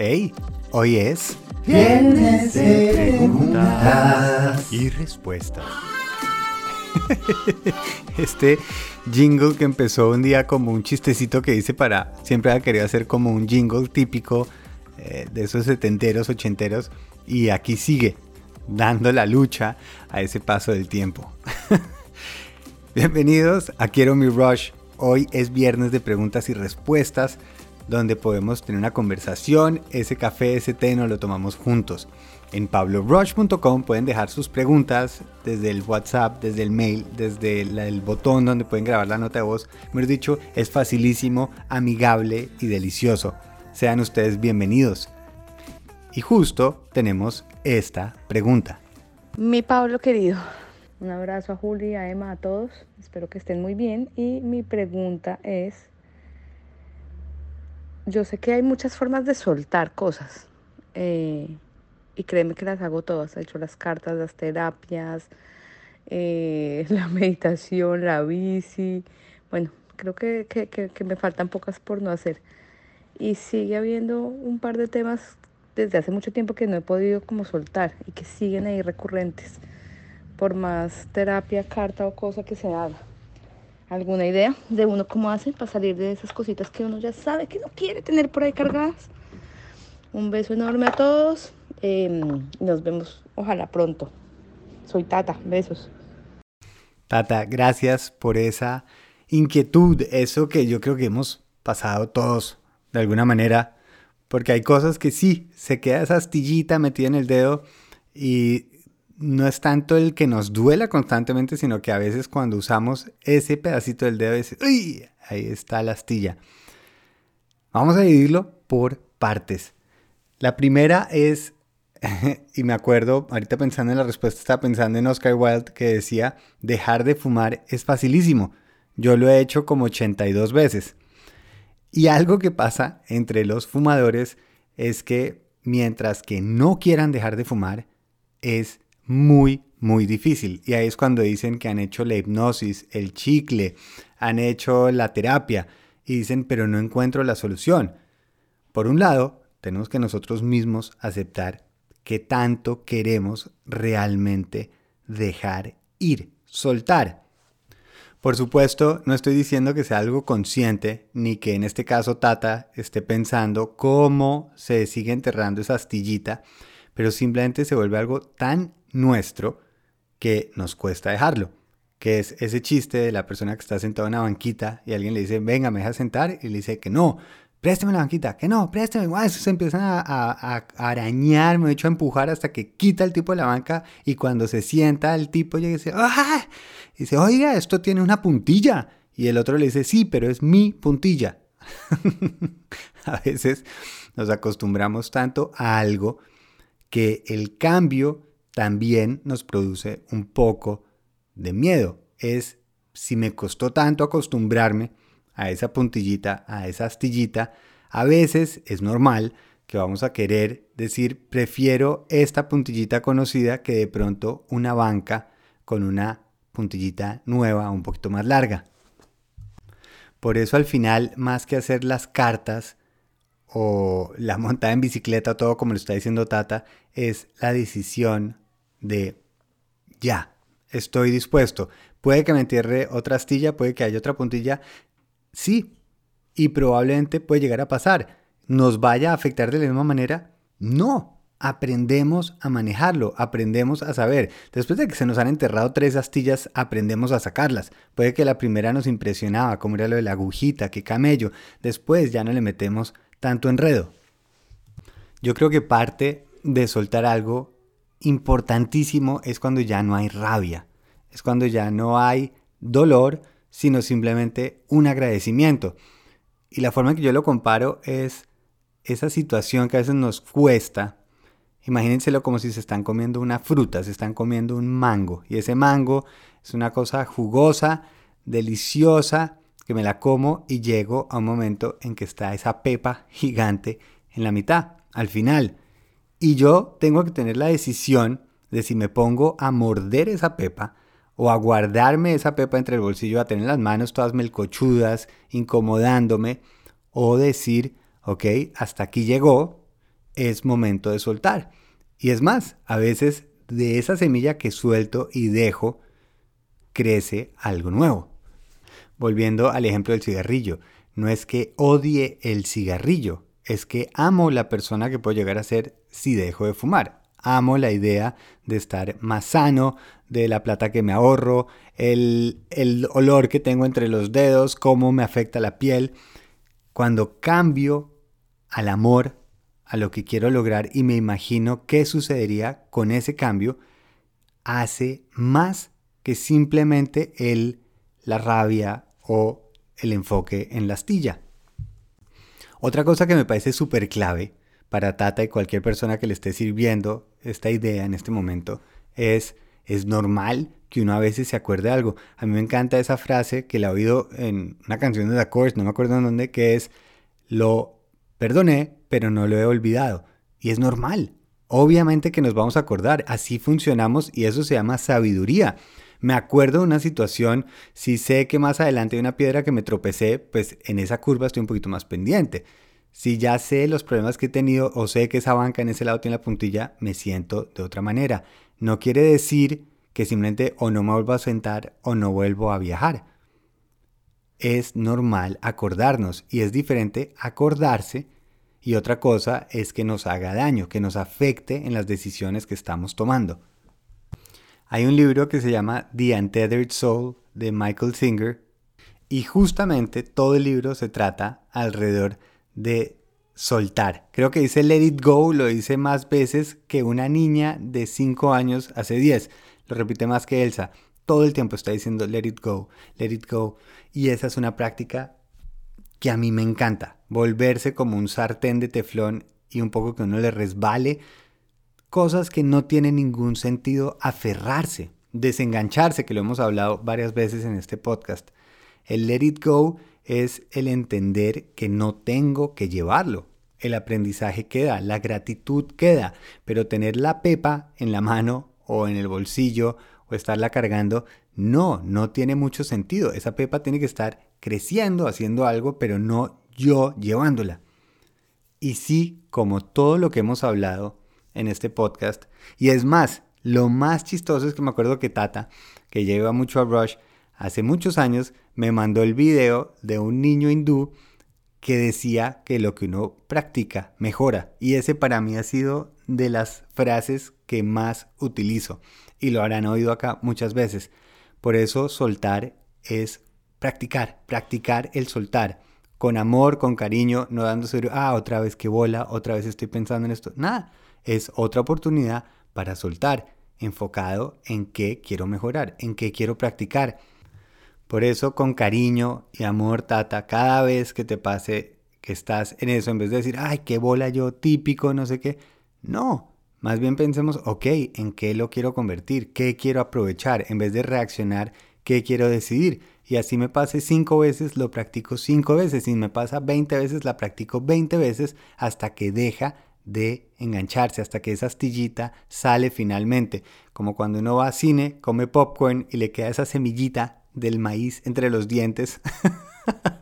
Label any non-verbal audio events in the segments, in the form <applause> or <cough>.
Hey, hoy es Viernes de preguntas. y respuestas. <laughs> Este jingle que empezó un día como un chistecito que hice para. Siempre había querido hacer como un jingle típico eh, de esos setenteros, ochenteros. Y aquí sigue, dando la lucha a ese paso del tiempo. <laughs> Bienvenidos a Quiero mi Rush. Hoy es viernes de preguntas y respuestas donde podemos tener una conversación. Ese café, ese té nos lo tomamos juntos. En pablorush.com pueden dejar sus preguntas desde el WhatsApp, desde el mail, desde el botón donde pueden grabar la nota de voz. Mejor dicho, es facilísimo, amigable y delicioso. Sean ustedes bienvenidos. Y justo tenemos esta pregunta. Mi Pablo querido, un abrazo a Juli, a Emma, a todos. Espero que estén muy bien. Y mi pregunta es, yo sé que hay muchas formas de soltar cosas. eh, y créeme que las hago todas. He hecho las cartas, las terapias, eh, <laughs> la meditación, la bici. Bueno, creo que, que- que- que me faltan pocas por no hacer. Y sigue habiendo un par de temas desde hace mucho tiempo que no he podido como soltar y que siguen ahí recurrentes por más terapia, carta o cosa que se haga. ¿Alguna idea de uno cómo hace para salir de esas cositas que uno ya sabe que no quiere tener por ahí cargadas? Un beso enorme a todos. eh, nos vemos, ojalá pronto. Soy Tata, besos. Tata, gracias por esa inquietud, eso que yo creo que hemos pasado todos de alguna manera, porque hay cosas que sí, se queda esa astillita metida en el dedo y no es tanto el que nos duela constantemente, sino que a veces cuando usamos ese pedacito del dedo, es, ¡uy! Ahí está la astilla. Vamos a dividirlo por partes. La primera es, <laughs> y me acuerdo, ahorita pensando en la respuesta, estaba pensando en Oscar Wilde que decía, dejar de fumar es facilísimo. Yo lo he hecho como 82 veces. Y algo que pasa entre los fumadores es que mientras que no quieran dejar de fumar, es muy, muy difícil. Y ahí es cuando dicen que han hecho la hipnosis, el chicle, han hecho la terapia y dicen, pero no encuentro la solución. Por un lado, tenemos que nosotros mismos aceptar que tanto queremos realmente dejar ir, soltar. Por supuesto, no estoy diciendo que sea algo consciente, ni que en este caso Tata esté pensando cómo se sigue enterrando esa astillita, pero simplemente se vuelve algo tan nuestro que nos cuesta dejarlo. Que es ese chiste de la persona que está sentada en una banquita y alguien le dice, venga, me deja sentar, y le dice que no, préstame la banquita, que no, préstame, guau, eso se empiezan a, a- a arañar, me he hecho a empujar hasta que quita el tipo de la banca y cuando se sienta el tipo llega y dice, ¡ah! Y dice, oiga, esto tiene una puntilla. Y el otro le dice, sí, pero es mi puntilla. <laughs> a veces nos acostumbramos tanto a algo que el cambio también nos produce un poco de miedo. Es si me costó tanto acostumbrarme a esa puntillita, a esa astillita, a veces es normal que vamos a querer decir prefiero esta puntillita conocida que de pronto una banca con una puntillita nueva, un poquito más larga. Por eso al final, más que hacer las cartas o la montada en bicicleta, todo como lo está diciendo Tata, es la decisión de ya, estoy dispuesto. Puede que me entierre otra astilla, puede que haya otra puntilla, sí, y probablemente puede llegar a pasar. ¿Nos vaya a afectar de la misma manera? No. Aprendemos a manejarlo, aprendemos a saber. Después de que se nos han enterrado tres astillas, aprendemos a sacarlas. Puede que la primera nos impresionaba, como era lo de la agujita, que camello. Después ya no le metemos tanto enredo. Yo creo que parte de soltar algo importantísimo es cuando ya no hay rabia. Es cuando ya no hay dolor, sino simplemente un agradecimiento. Y la forma en que yo lo comparo es esa situación que a veces nos cuesta. Imagínenselo como si se están comiendo una fruta, se están comiendo un mango. Y ese mango es una cosa jugosa, deliciosa, que me la como y llego a un momento en que está esa pepa gigante en la mitad, al final. Y yo tengo que tener la decisión de si me pongo a morder esa pepa o a guardarme esa pepa entre el bolsillo, a tener las manos todas melcochudas, incomodándome, o decir, ok, hasta aquí llegó, es momento de soltar. Y es más, a veces de esa semilla que suelto y dejo, crece algo nuevo. Volviendo al ejemplo del cigarrillo, no es que odie el cigarrillo, es que amo la persona que puedo llegar a ser si dejo de fumar. Amo la idea de estar más sano, de la plata que me ahorro, el, olor que tengo entre los dedos, cómo me afecta la piel. Cuando cambio al amor, a lo que quiero lograr y me imagino qué sucedería con ese cambio, hace más que simplemente el, la rabia o el enfoque en la astilla. Otra cosa que me parece súper clave para Tata y cualquier persona que le esté sirviendo esta idea en este momento es, es normal que uno a veces se acuerde de algo. A mí me encanta esa frase que la he oído en una canción de The Course, no me acuerdo en dónde, que es, lo perdoné, pero no lo he olvidado. Y es normal. Obviamente que nos vamos a acordar, así funcionamos y eso se llama sabiduría. Me acuerdo de una situación, si sé que más adelante hay una piedra que me tropecé, pues en esa curva estoy un poquito más pendiente. Si ya sé los problemas que he tenido o sé que esa banca en ese lado tiene la puntilla, me siento de otra manera. No quiere decir que simplemente o no me vuelvo a sentar o no vuelvo a viajar. Es normal acordarnos y es diferente acordarse y otra cosa es que nos haga daño, que nos afecte en las decisiones que estamos tomando. Hay un libro que se llama The Untethered Soul de Michael Singer y justamente todo el libro se trata alrededor de soltar. Creo que dice let it go, lo dice más veces que una niña de 5 años hace 10. Lo repite más que Elsa. Todo el tiempo está diciendo let it go, let it go. Y esa es una práctica que a mí me encanta. Volverse como un sartén de teflón y un poco que uno le resbale. Cosas que no tienen ningún sentido aferrarse, desengancharse, que lo hemos hablado varias veces en este podcast. El let it go es el entender que no tengo que llevarlo. El aprendizaje queda, la gratitud queda, pero tener la pepa en la mano o en el bolsillo o estarla cargando, no, no tiene mucho sentido. Esa pepa tiene que estar creciendo, haciendo algo, pero no yo llevándola. Y sí, como todo lo que hemos hablado en este podcast, y es más, lo más chistoso es que me acuerdo que Tata, que lleva mucho a Rush, hace muchos años me mandó el video de un niño hindú que decía que lo que uno practica mejora. Y ese para mí ha sido de las frases que más utilizo. Y lo habrán oído acá muchas veces. Por eso soltar es practicar, practicar el soltar. Con amor, con cariño, no dándose, ah, otra vez que bola, otra vez estoy pensando en esto. Nada, es otra oportunidad para soltar, enfocado en qué quiero mejorar, en qué quiero practicar. Por eso, con cariño y amor, Tata, cada vez que te pase que estás en eso, en vez de decir, ay, qué bola yo, típico, no sé qué. No, más bien pensemos, ok, ¿en qué lo quiero convertir? ¿Qué quiero aprovechar? En vez de reaccionar, ¿qué quiero decidir? y así me pase cinco veces, lo practico cinco veces. Si me pasa 20 veces, la practico 20 veces hasta que deja de engancharse, hasta que esa astillita sale finalmente. Como cuando uno va a cine, come popcorn y le queda esa semillita del maíz entre los dientes.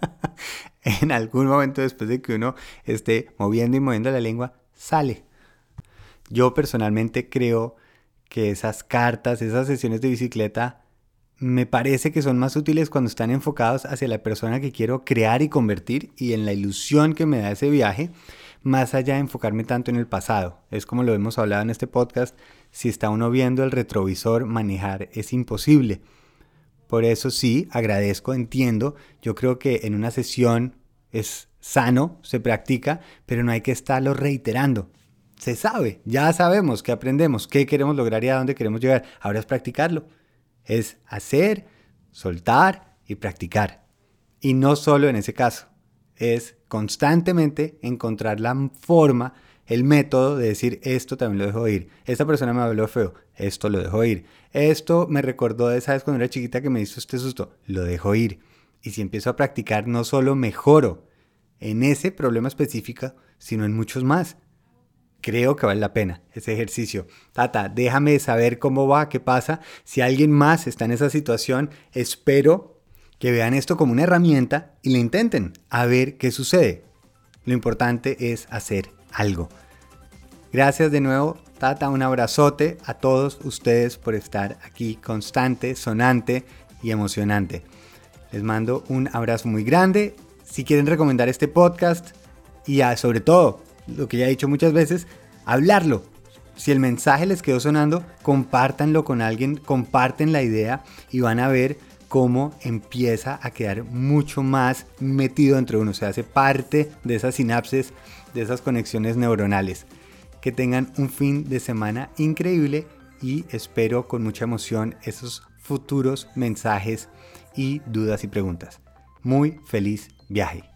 <laughs> en algún momento después de que uno esté moviendo y moviendo la lengua, sale. Yo personalmente creo que esas cartas, esas sesiones de bicicleta, me parece que son más útiles cuando están enfocados hacia la persona que quiero crear y convertir y en la ilusión que me da ese viaje, más allá de enfocarme tanto en el pasado. Es como lo hemos hablado en este podcast, si está uno viendo el retrovisor, manejar es imposible. Por eso sí, agradezco, entiendo, yo creo que en una sesión es sano, se practica, pero no hay que estarlo reiterando. Se sabe, ya sabemos que aprendemos, qué queremos lograr y a dónde queremos llegar. Ahora es practicarlo es hacer, soltar y practicar. Y no solo en ese caso, es constantemente encontrar la forma, el método de decir esto también lo dejo ir. Esta persona me habló feo, esto lo dejo ir. Esto me recordó de esa vez cuando era chiquita que me hizo este susto, lo dejo ir. Y si empiezo a practicar, no solo mejoro en ese problema específico, sino en muchos más creo que vale la pena ese ejercicio. Tata, déjame saber cómo va, qué pasa. Si alguien más está en esa situación, espero que vean esto como una herramienta y le intenten a ver qué sucede. Lo importante es hacer algo. Gracias de nuevo, Tata, un abrazote a todos ustedes por estar aquí constante, sonante y emocionante. Les mando un abrazo muy grande. Si quieren recomendar este podcast y sobre todo, lo que ya he dicho muchas veces, hablarlo. Si el mensaje les quedó sonando, compártanlo con alguien, comparten la idea y van a ver cómo empieza a quedar mucho más metido entre uno, se hace parte de esas sinapses, de esas conexiones neuronales. Que tengan un fin de semana increíble y espero con mucha emoción esos futuros mensajes y dudas y preguntas. Muy feliz viaje.